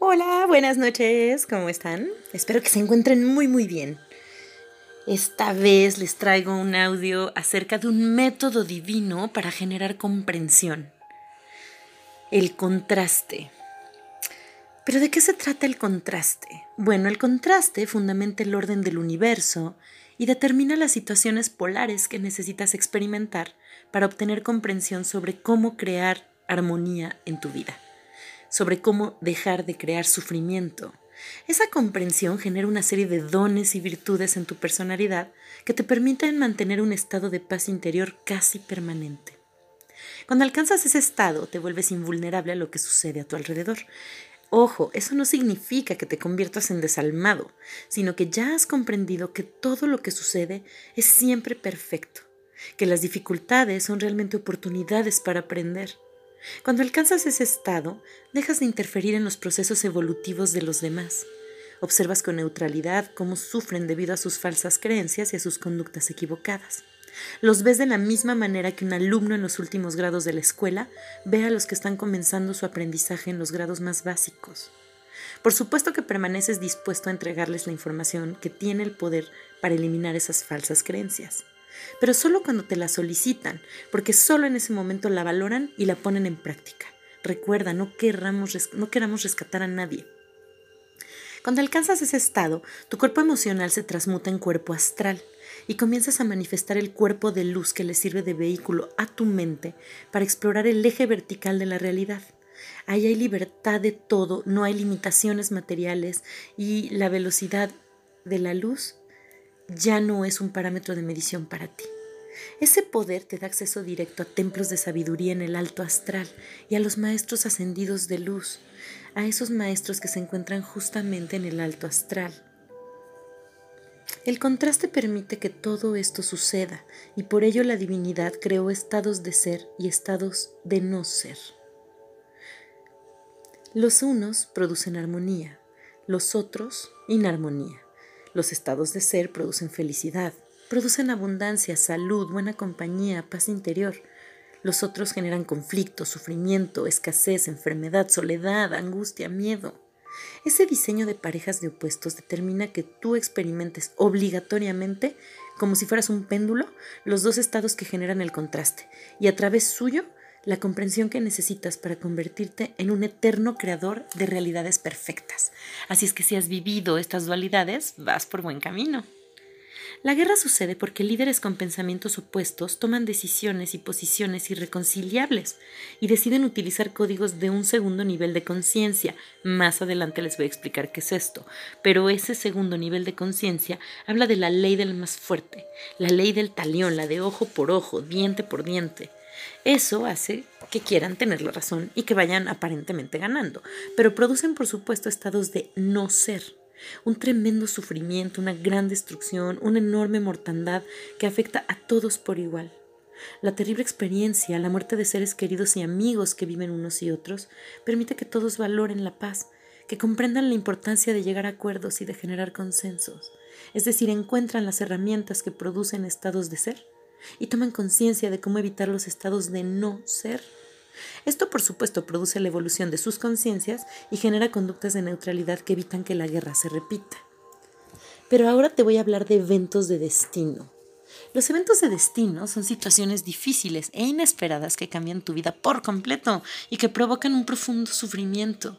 Hola, buenas noches, ¿cómo están? Espero que se encuentren muy muy bien. Esta vez les traigo un audio acerca de un método divino para generar comprensión. El contraste. ¿Pero de qué se trata el contraste? Bueno, el contraste fundamenta el orden del universo y determina las situaciones polares que necesitas experimentar para obtener comprensión sobre cómo crear armonía en tu vida sobre cómo dejar de crear sufrimiento. Esa comprensión genera una serie de dones y virtudes en tu personalidad que te permiten mantener un estado de paz interior casi permanente. Cuando alcanzas ese estado, te vuelves invulnerable a lo que sucede a tu alrededor. Ojo, eso no significa que te conviertas en desalmado, sino que ya has comprendido que todo lo que sucede es siempre perfecto, que las dificultades son realmente oportunidades para aprender cuando alcanzas ese estado, dejas de interferir en los procesos evolutivos de los demás. Observas con neutralidad cómo sufren debido a sus falsas creencias y a sus conductas equivocadas. Los ves de la misma manera que un alumno en los últimos grados de la escuela ve a los que están comenzando su aprendizaje en los grados más básicos. Por supuesto que permaneces dispuesto a entregarles la información que tiene el poder para eliminar esas falsas creencias pero solo cuando te la solicitan, porque solo en ese momento la valoran y la ponen en práctica. Recuerda, no, queramos, no queramos rescatar a nadie. Cuando alcanzas ese estado, tu cuerpo emocional se transmuta en cuerpo astral y comienzas a manifestar el cuerpo de luz que le sirve de vehículo a tu mente para explorar el eje vertical de la realidad. Ahí hay libertad de todo, no hay limitaciones materiales y la velocidad de la luz ya no es un parámetro de medición para ti. Ese poder te da acceso directo a templos de sabiduría en el alto astral y a los maestros ascendidos de luz, a esos maestros que se encuentran justamente en el alto astral. El contraste permite que todo esto suceda y por ello la divinidad creó estados de ser y estados de no ser. Los unos producen armonía, los otros inarmonía. Los estados de ser producen felicidad, producen abundancia, salud, buena compañía, paz interior. Los otros generan conflicto, sufrimiento, escasez, enfermedad, soledad, angustia, miedo. Ese diseño de parejas de opuestos determina que tú experimentes obligatoriamente, como si fueras un péndulo, los dos estados que generan el contraste, y a través suyo la comprensión que necesitas para convertirte en un eterno creador de realidades perfectas. Así es que si has vivido estas dualidades, vas por buen camino. La guerra sucede porque líderes con pensamientos opuestos toman decisiones y posiciones irreconciliables y deciden utilizar códigos de un segundo nivel de conciencia. Más adelante les voy a explicar qué es esto, pero ese segundo nivel de conciencia habla de la ley del más fuerte, la ley del talión, la de ojo por ojo, diente por diente. Eso hace que quieran tener la razón y que vayan aparentemente ganando, pero producen por supuesto estados de no ser, un tremendo sufrimiento, una gran destrucción, una enorme mortandad que afecta a todos por igual. La terrible experiencia, la muerte de seres queridos y amigos que viven unos y otros, permite que todos valoren la paz, que comprendan la importancia de llegar a acuerdos y de generar consensos, es decir, encuentran las herramientas que producen estados de ser y toman conciencia de cómo evitar los estados de no ser. Esto, por supuesto, produce la evolución de sus conciencias y genera conductas de neutralidad que evitan que la guerra se repita. Pero ahora te voy a hablar de eventos de destino. Los eventos de destino son situaciones difíciles e inesperadas que cambian tu vida por completo y que provocan un profundo sufrimiento.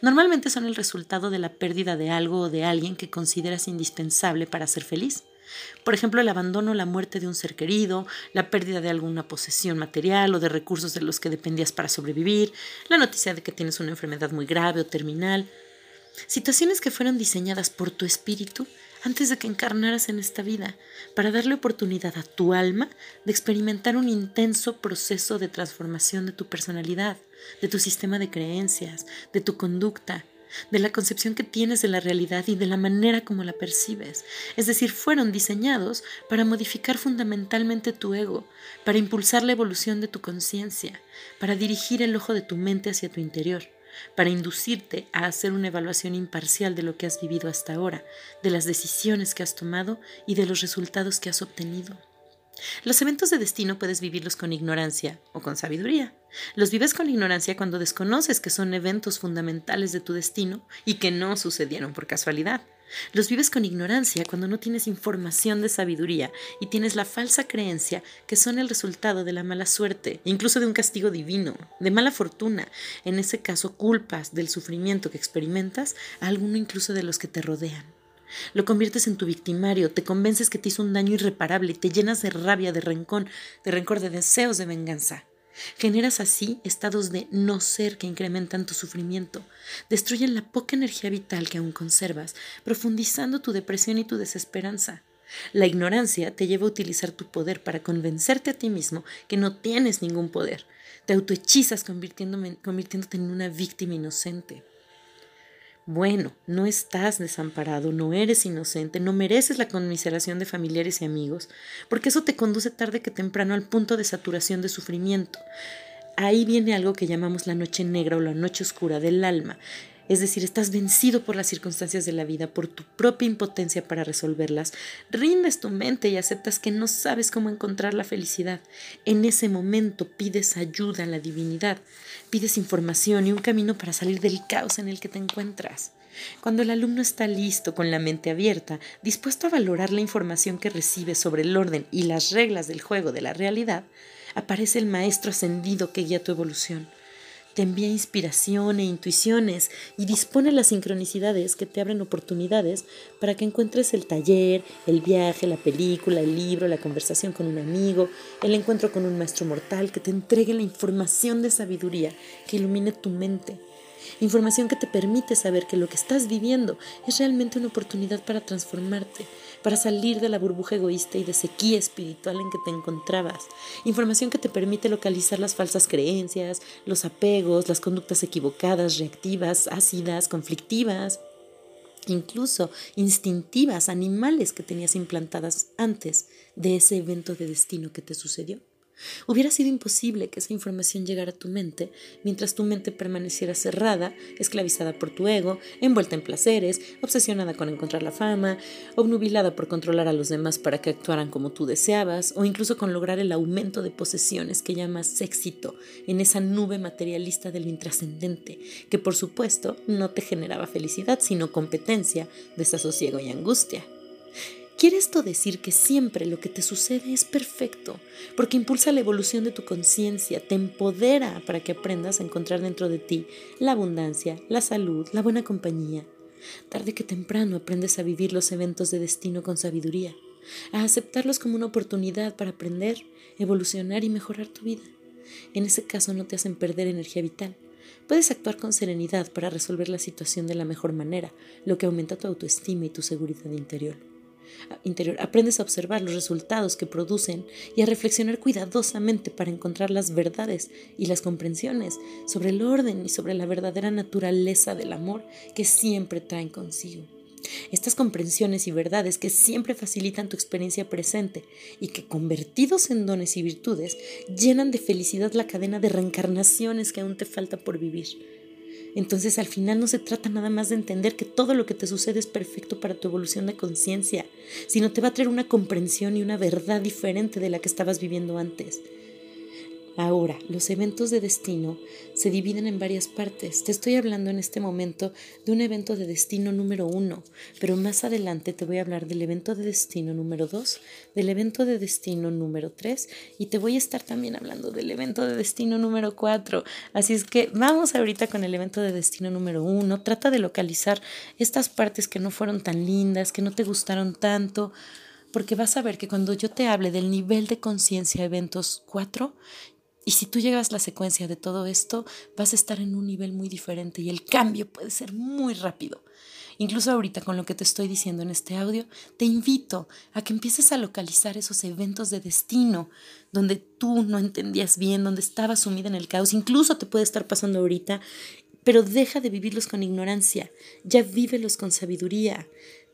Normalmente son el resultado de la pérdida de algo o de alguien que consideras indispensable para ser feliz. Por ejemplo, el abandono o la muerte de un ser querido, la pérdida de alguna posesión material o de recursos de los que dependías para sobrevivir, la noticia de que tienes una enfermedad muy grave o terminal. Situaciones que fueron diseñadas por tu espíritu antes de que encarnaras en esta vida, para darle oportunidad a tu alma de experimentar un intenso proceso de transformación de tu personalidad, de tu sistema de creencias, de tu conducta, de la concepción que tienes de la realidad y de la manera como la percibes. Es decir, fueron diseñados para modificar fundamentalmente tu ego, para impulsar la evolución de tu conciencia, para dirigir el ojo de tu mente hacia tu interior, para inducirte a hacer una evaluación imparcial de lo que has vivido hasta ahora, de las decisiones que has tomado y de los resultados que has obtenido. Los eventos de destino puedes vivirlos con ignorancia o con sabiduría. Los vives con ignorancia cuando desconoces que son eventos fundamentales de tu destino y que no sucedieron por casualidad. Los vives con ignorancia cuando no tienes información de sabiduría y tienes la falsa creencia que son el resultado de la mala suerte, incluso de un castigo divino, de mala fortuna, en ese caso culpas del sufrimiento que experimentas a alguno incluso de los que te rodean. Lo conviertes en tu victimario, te convences que te hizo un daño irreparable, te llenas de rabia, de rencor, de rencor, de deseos de venganza. Generas así estados de no ser que incrementan tu sufrimiento, destruyen la poca energía vital que aún conservas, profundizando tu depresión y tu desesperanza. La ignorancia te lleva a utilizar tu poder para convencerte a ti mismo que no tienes ningún poder. Te autohechizas convirtiéndote en una víctima inocente. Bueno, no estás desamparado, no eres inocente, no mereces la conmiseración de familiares y amigos, porque eso te conduce tarde que temprano al punto de saturación de sufrimiento. Ahí viene algo que llamamos la noche negra o la noche oscura del alma, es decir, estás vencido por las circunstancias de la vida, por tu propia impotencia para resolverlas, rindes tu mente y aceptas que no sabes cómo encontrar la felicidad. En ese momento pides ayuda a la divinidad, pides información y un camino para salir del caos en el que te encuentras. Cuando el alumno está listo, con la mente abierta, dispuesto a valorar la información que recibe sobre el orden y las reglas del juego de la realidad, aparece el maestro ascendido que guía tu evolución te envía inspiración e intuiciones y dispone las sincronicidades que te abren oportunidades para que encuentres el taller, el viaje, la película, el libro, la conversación con un amigo, el encuentro con un maestro mortal que te entregue la información de sabiduría que ilumine tu mente. Información que te permite saber que lo que estás viviendo es realmente una oportunidad para transformarte, para salir de la burbuja egoísta y de sequía espiritual en que te encontrabas. Información que te permite localizar las falsas creencias, los apegos, las conductas equivocadas, reactivas, ácidas, conflictivas, incluso instintivas, animales que tenías implantadas antes de ese evento de destino que te sucedió. Hubiera sido imposible que esa información llegara a tu mente mientras tu mente permaneciera cerrada, esclavizada por tu ego, envuelta en placeres, obsesionada con encontrar la fama, obnubilada por controlar a los demás para que actuaran como tú deseabas, o incluso con lograr el aumento de posesiones que llamas éxito en esa nube materialista del intrascendente, que por supuesto no te generaba felicidad, sino competencia, desasosiego y angustia. ¿Quiere esto decir que siempre lo que te sucede es perfecto? Porque impulsa la evolución de tu conciencia, te empodera para que aprendas a encontrar dentro de ti la abundancia, la salud, la buena compañía. Tarde que temprano aprendes a vivir los eventos de destino con sabiduría, a aceptarlos como una oportunidad para aprender, evolucionar y mejorar tu vida. En ese caso no te hacen perder energía vital. Puedes actuar con serenidad para resolver la situación de la mejor manera, lo que aumenta tu autoestima y tu seguridad interior interior, aprendes a observar los resultados que producen y a reflexionar cuidadosamente para encontrar las verdades y las comprensiones sobre el orden y sobre la verdadera naturaleza del amor que siempre traen consigo. Estas comprensiones y verdades que siempre facilitan tu experiencia presente y que convertidos en dones y virtudes llenan de felicidad la cadena de reencarnaciones que aún te falta por vivir entonces al final no se trata nada más de entender que todo lo que te sucede es perfecto para tu evolución de conciencia, sino te va a traer una comprensión y una verdad diferente de la que estabas viviendo antes. Ahora, los eventos de destino se dividen en varias partes. Te estoy hablando en este momento de un evento de destino número uno, pero más adelante te voy a hablar del evento de destino número dos, del evento de destino número tres y te voy a estar también hablando del evento de destino número cuatro. Así es que vamos ahorita con el evento de destino número uno. Trata de localizar estas partes que no fueron tan lindas, que no te gustaron tanto porque vas a ver que cuando yo te hable del nivel de conciencia eventos 4, y si tú llegas la secuencia de todo esto, vas a estar en un nivel muy diferente y el cambio puede ser muy rápido. Incluso ahorita con lo que te estoy diciendo en este audio, te invito a que empieces a localizar esos eventos de destino donde tú no entendías bien, donde estabas sumida en el caos, incluso te puede estar pasando ahorita, pero deja de vivirlos con ignorancia, ya vívelos con sabiduría.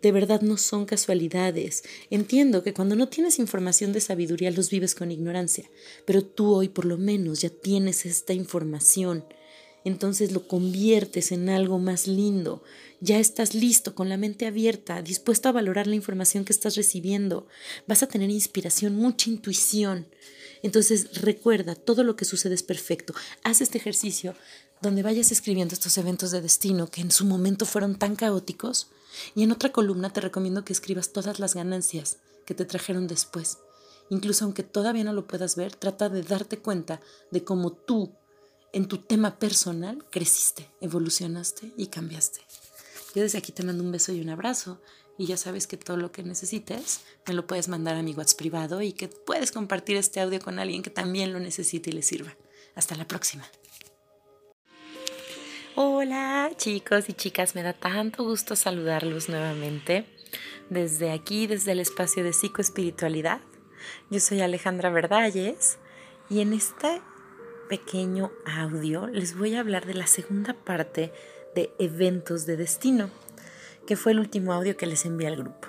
De verdad no son casualidades. Entiendo que cuando no tienes información de sabiduría los vives con ignorancia, pero tú hoy por lo menos ya tienes esta información entonces lo conviertes en algo más lindo. Ya estás listo, con la mente abierta, dispuesto a valorar la información que estás recibiendo. Vas a tener inspiración, mucha intuición. Entonces recuerda, todo lo que sucede es perfecto. Haz este ejercicio donde vayas escribiendo estos eventos de destino que en su momento fueron tan caóticos. Y en otra columna te recomiendo que escribas todas las ganancias que te trajeron después. Incluso aunque todavía no lo puedas ver, trata de darte cuenta de cómo tú, en tu tema personal, creciste, evolucionaste y cambiaste. Yo desde aquí te mando un beso y un abrazo y ya sabes que todo lo que necesites me lo puedes mandar a mi WhatsApp privado y que puedes compartir este audio con alguien que también lo necesite y le sirva. Hasta la próxima. Hola chicos y chicas, me da tanto gusto saludarlos nuevamente desde aquí, desde el espacio de psicoespiritualidad. Yo soy Alejandra Verdalles y en este pequeño audio les voy a hablar de la segunda parte de eventos de destino, que fue el último audio que les envié al grupo.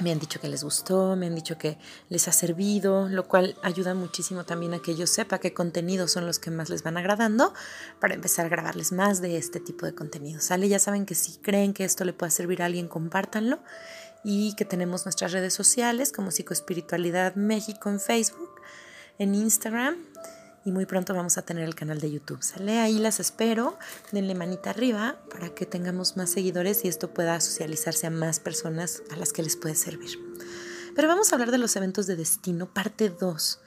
Me han dicho que les gustó, me han dicho que les ha servido, lo cual ayuda muchísimo también a que yo sepa qué contenidos son los que más les van agradando para empezar a grabarles más de este tipo de contenido. ¿Sale? Ya saben que si creen que esto le puede servir a alguien, compártanlo y que tenemos nuestras redes sociales como Psicoespiritualidad México en Facebook, en Instagram y muy pronto vamos a tener el canal de YouTube. Sale ahí, las espero. Denle manita arriba para que tengamos más seguidores y esto pueda socializarse a más personas a las que les puede servir. Pero vamos a hablar de los eventos de destino, parte 2.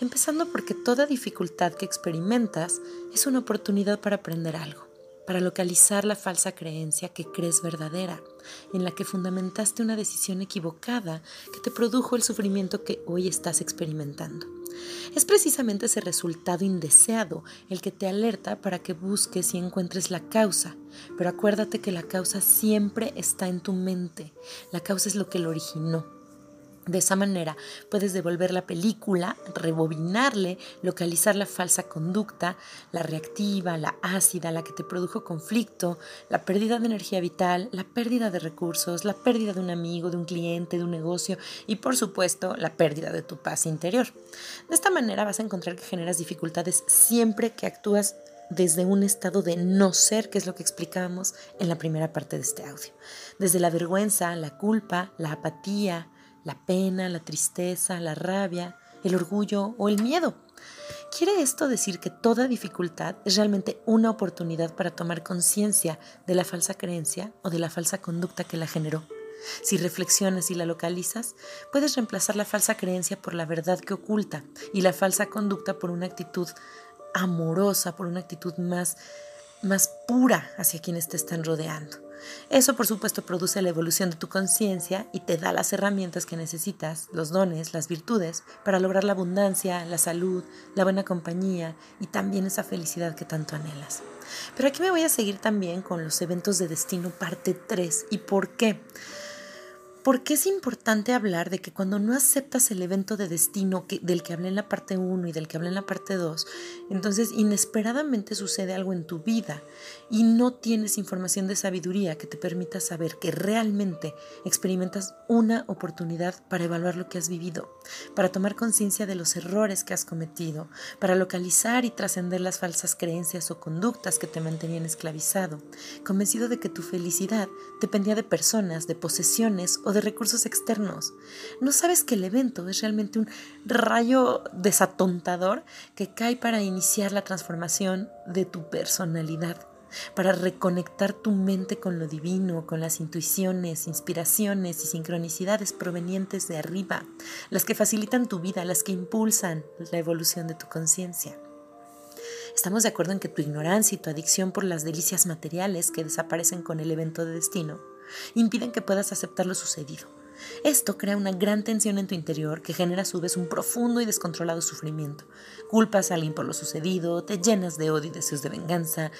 Empezando porque toda dificultad que experimentas es una oportunidad para aprender algo, para localizar la falsa creencia que crees verdadera, en la que fundamentaste una decisión equivocada que te produjo el sufrimiento que hoy estás experimentando. Es precisamente ese resultado indeseado el que te alerta para que busques y encuentres la causa. Pero acuérdate que la causa siempre está en tu mente. La causa es lo que lo originó. De esa manera puedes devolver la película, rebobinarle, localizar la falsa conducta, la reactiva, la ácida, la que te produjo conflicto, la pérdida de energía vital, la pérdida de recursos, la pérdida de un amigo, de un cliente, de un negocio y por supuesto la pérdida de tu paz interior. De esta manera vas a encontrar que generas dificultades siempre que actúas desde un estado de no ser, que es lo que explicábamos en la primera parte de este audio. Desde la vergüenza, la culpa, la apatía, la pena, la tristeza, la rabia, el orgullo o el miedo. ¿Quiere esto decir que toda dificultad es realmente una oportunidad para tomar conciencia de la falsa creencia o de la falsa conducta que la generó? Si reflexionas y la localizas, puedes reemplazar la falsa creencia por la verdad que oculta y la falsa conducta por una actitud amorosa, por una actitud más, más pura hacia quienes te están rodeando. Eso por supuesto produce la evolución de tu conciencia y te da las herramientas que necesitas, los dones, las virtudes, para lograr la abundancia, la salud, la buena compañía y también esa felicidad que tanto anhelas. Pero aquí me voy a seguir también con los eventos de destino parte 3. ¿Y por qué? Porque es importante hablar de que cuando no aceptas el evento de destino del que hablé en la parte 1 y del que hablé en la parte 2, entonces inesperadamente sucede algo en tu vida y no tienes información de sabiduría que te permita saber que realmente experimentas una oportunidad para evaluar lo que has vivido, para tomar conciencia de los errores que has cometido, para localizar y trascender las falsas creencias o conductas que te mantenían esclavizado, convencido de que tu felicidad dependía de personas, de posesiones o de recursos externos. No sabes que el evento es realmente un rayo desatontador que cae para iniciar la transformación de tu personalidad, para reconectar tu mente con lo divino, con las intuiciones, inspiraciones y sincronicidades provenientes de arriba, las que facilitan tu vida, las que impulsan la evolución de tu conciencia. Estamos de acuerdo en que tu ignorancia y tu adicción por las delicias materiales que desaparecen con el evento de destino impiden que puedas aceptar lo sucedido. Esto crea una gran tensión en tu interior que genera a su vez un profundo y descontrolado sufrimiento. Culpas a alguien por lo sucedido, te llenas de odio y deseos de venganza,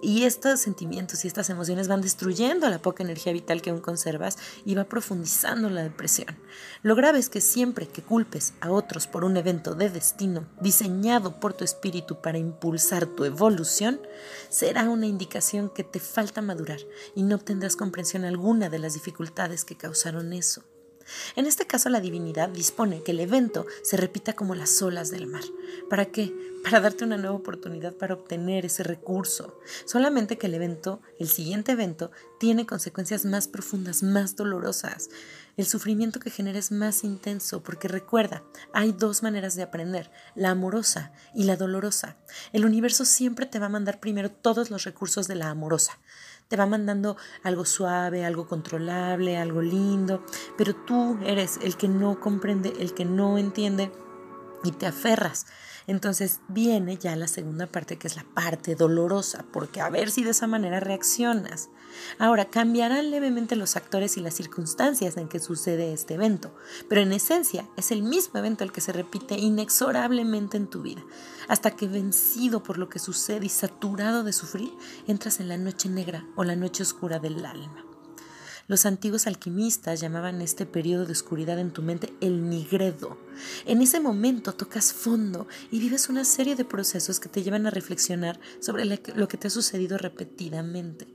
y estos sentimientos y estas emociones van destruyendo la poca energía vital que aún conservas y va profundizando la depresión. Lo grave es que siempre que culpes a otros por un evento de destino diseñado por tu espíritu para impulsar tu evolución, será una indicación que te falta madurar y no obtendrás comprensión alguna de las dificultades que causaron eso. En este caso, la divinidad dispone que el evento se repita como las olas del mar. ¿Para qué? Para darte una nueva oportunidad para obtener ese recurso. Solamente que el evento, el siguiente evento, tiene consecuencias más profundas, más dolorosas. El sufrimiento que genera es más intenso porque recuerda, hay dos maneras de aprender, la amorosa y la dolorosa. El universo siempre te va a mandar primero todos los recursos de la amorosa te va mandando algo suave, algo controlable, algo lindo, pero tú eres el que no comprende, el que no entiende y te aferras. Entonces viene ya la segunda parte que es la parte dolorosa, porque a ver si de esa manera reaccionas. Ahora, cambiarán levemente los actores y las circunstancias en que sucede este evento, pero en esencia es el mismo evento el que se repite inexorablemente en tu vida, hasta que vencido por lo que sucede y saturado de sufrir, entras en la noche negra o la noche oscura del alma. Los antiguos alquimistas llamaban este periodo de oscuridad en tu mente el nigredo. En ese momento tocas fondo y vives una serie de procesos que te llevan a reflexionar sobre lo que te ha sucedido repetidamente.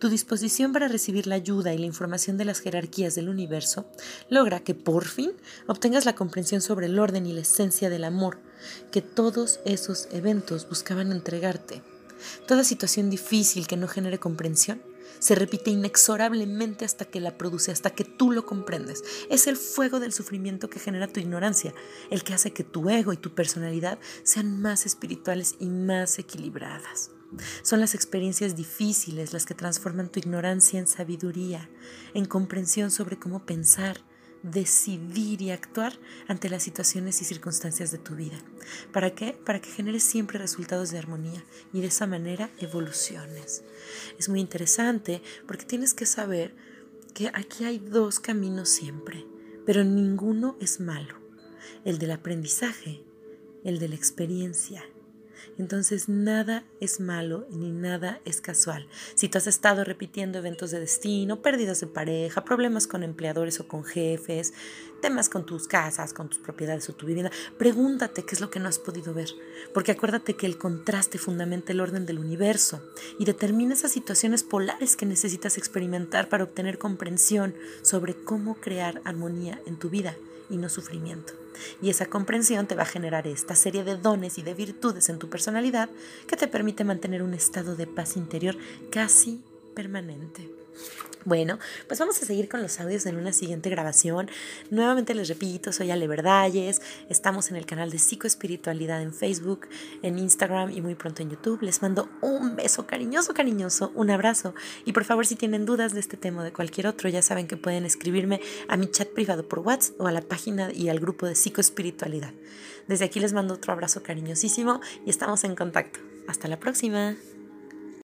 Tu disposición para recibir la ayuda y la información de las jerarquías del universo logra que por fin obtengas la comprensión sobre el orden y la esencia del amor que todos esos eventos buscaban entregarte. Toda situación difícil que no genere comprensión se repite inexorablemente hasta que la produce, hasta que tú lo comprendes. Es el fuego del sufrimiento que genera tu ignorancia, el que hace que tu ego y tu personalidad sean más espirituales y más equilibradas. Son las experiencias difíciles las que transforman tu ignorancia en sabiduría, en comprensión sobre cómo pensar, decidir y actuar ante las situaciones y circunstancias de tu vida. ¿Para qué? Para que generes siempre resultados de armonía y de esa manera evoluciones. Es muy interesante porque tienes que saber que aquí hay dos caminos siempre, pero ninguno es malo. El del aprendizaje, el de la experiencia entonces nada es malo ni nada es casual. Si tú has estado repitiendo eventos de destino, pérdidas de pareja, problemas con empleadores o con jefes, temas con tus casas, con tus propiedades o tu vivienda, pregúntate qué es lo que no has podido ver. Porque acuérdate que el contraste fundamenta el orden del universo y determina esas situaciones polares que necesitas experimentar para obtener comprensión sobre cómo crear armonía en tu vida y no sufrimiento. Y esa comprensión te va a generar esta serie de dones y de virtudes en tu personalidad que te permite mantener un estado de paz interior casi permanente. Bueno, pues vamos a seguir con los audios en una siguiente grabación. Nuevamente les repito, soy Ale Verdalles. Estamos en el canal de Psicoespiritualidad en Facebook, en Instagram y muy pronto en YouTube. Les mando un beso cariñoso, cariñoso, un abrazo. Y por favor, si tienen dudas de este tema o de cualquier otro, ya saben que pueden escribirme a mi chat privado por WhatsApp o a la página y al grupo de Psicoespiritualidad. Desde aquí les mando otro abrazo cariñosísimo y estamos en contacto. Hasta la próxima.